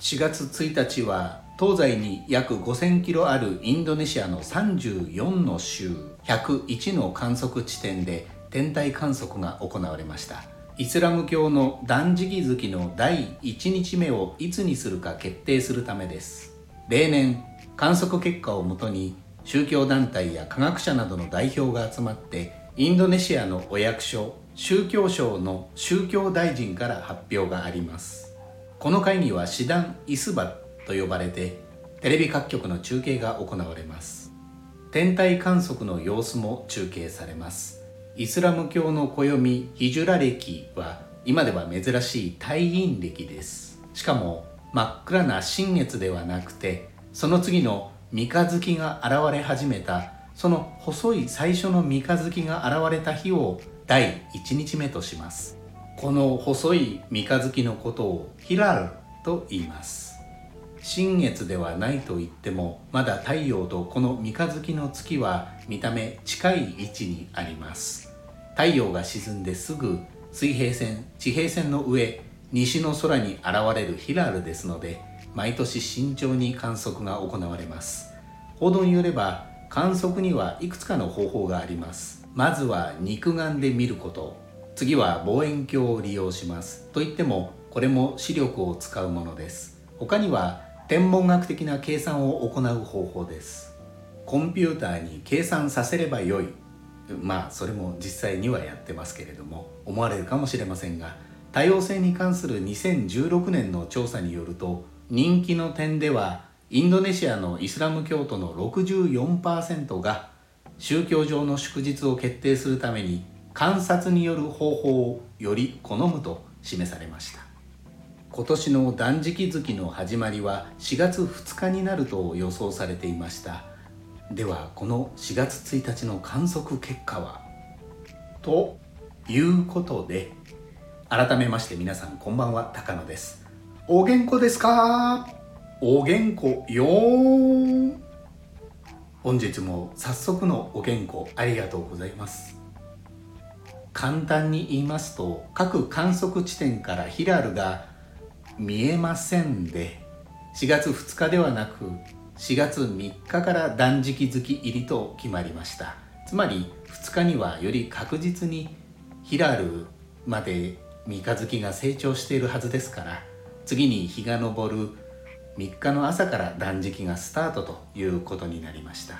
4月1日は東西に約5000キロあるインドネシアの34の州101の観測地点で天体観測が行われました。イスラム教の断食月の第1日目をいつにするか決定するためです。例年観測結果をもとに宗教団体や科学者などの代表が集まってインドネシアのお役所宗教省の宗教大臣から発表があります。この会議は師団イスバと呼ばれてテレビ各局の中継が行われます。天体観測の様子も中継されます。イスラム教の暦ヒジュラ暦は今では珍しい退院暦です。しかも真っ暗な新月ではなくてその次の三日月が現れ始めたその細い最初の三日月が現れた日を第1日目とします。この細い三日月のことをヒラルと言います。新月ではないと言ってもまだ太陽とこの三日月の月は見た目近い位置にあります。太陽が沈んですぐ水平線地平線の上西の空に現れるヒラルですので毎年慎重に観測が行われます。報道によれば観測にはいくつかの方法があります。まずは肉眼で見ること。次は望遠鏡を利用します。といってもこれも視力を使うものです。他には天文学的な計算を行う方法です。コンピューターに計算させればよい。まあそれも実際にはやってますけれども思われるかもしれませんが多様性に関する2016年の調査によると人気の点ではインドネシアのイスラム教徒の64%が宗教上の祝日を決定するために観察による方法をより好むと示されました。今年の断食月の始まりは4月2日になると予想されていました。ではこの4月1日の観測結果は？ということで改めまして皆さんこんばんは高野です。お元気ですか？お元気よ本日も早速のお元気ありがとうございます簡単に言いますと各観測地点からヒラルが見えませんで4月2日ではなく4月3日から断食月入りと決まりました。つまり2日にはより確実にヒラルまで三日月が成長しているはずですから次に日が昇る3日の朝から断食がスタートということになりました。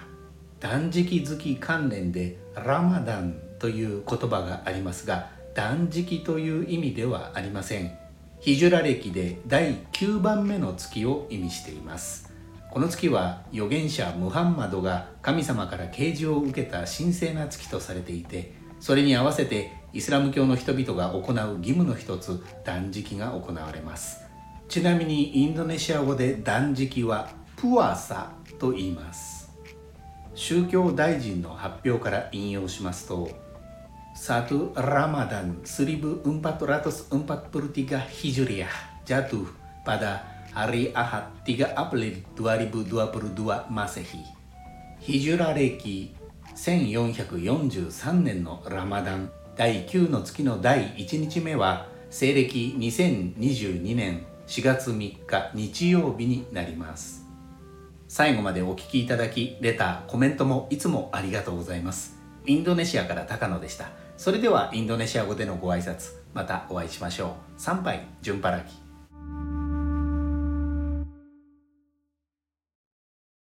断食月関連でラマダンという言葉がありますが断食という意味ではありません。ヒジュラ歴で第9番目の月を意味しています。この月は預言者ムハンマドが神様から啓示を受けた神聖な月とされていてそれに合わせてイスラム教の人々が行う義務の一つ断食が行われます。ちなみにインドネシア語で断食はプワサと言います。宗教大臣の発表から引用しますとサトゥ・ラマダン・スリブ・ウンパトラトス・ウンパトプルティガ・ヒジュリア・ジャトゥ・パダ hari Ahad 3 April 2022 Masehi ヒジュラ暦1443年のラマダン第9の月の第1日目は西暦2022年4月3日日曜日になります。最後までお聴きいただきレターコメントもいつもありがとうございます。インドネシアから高野でした。それではインドネシア語でのご挨拶またお会いしましょう。参拝順払き。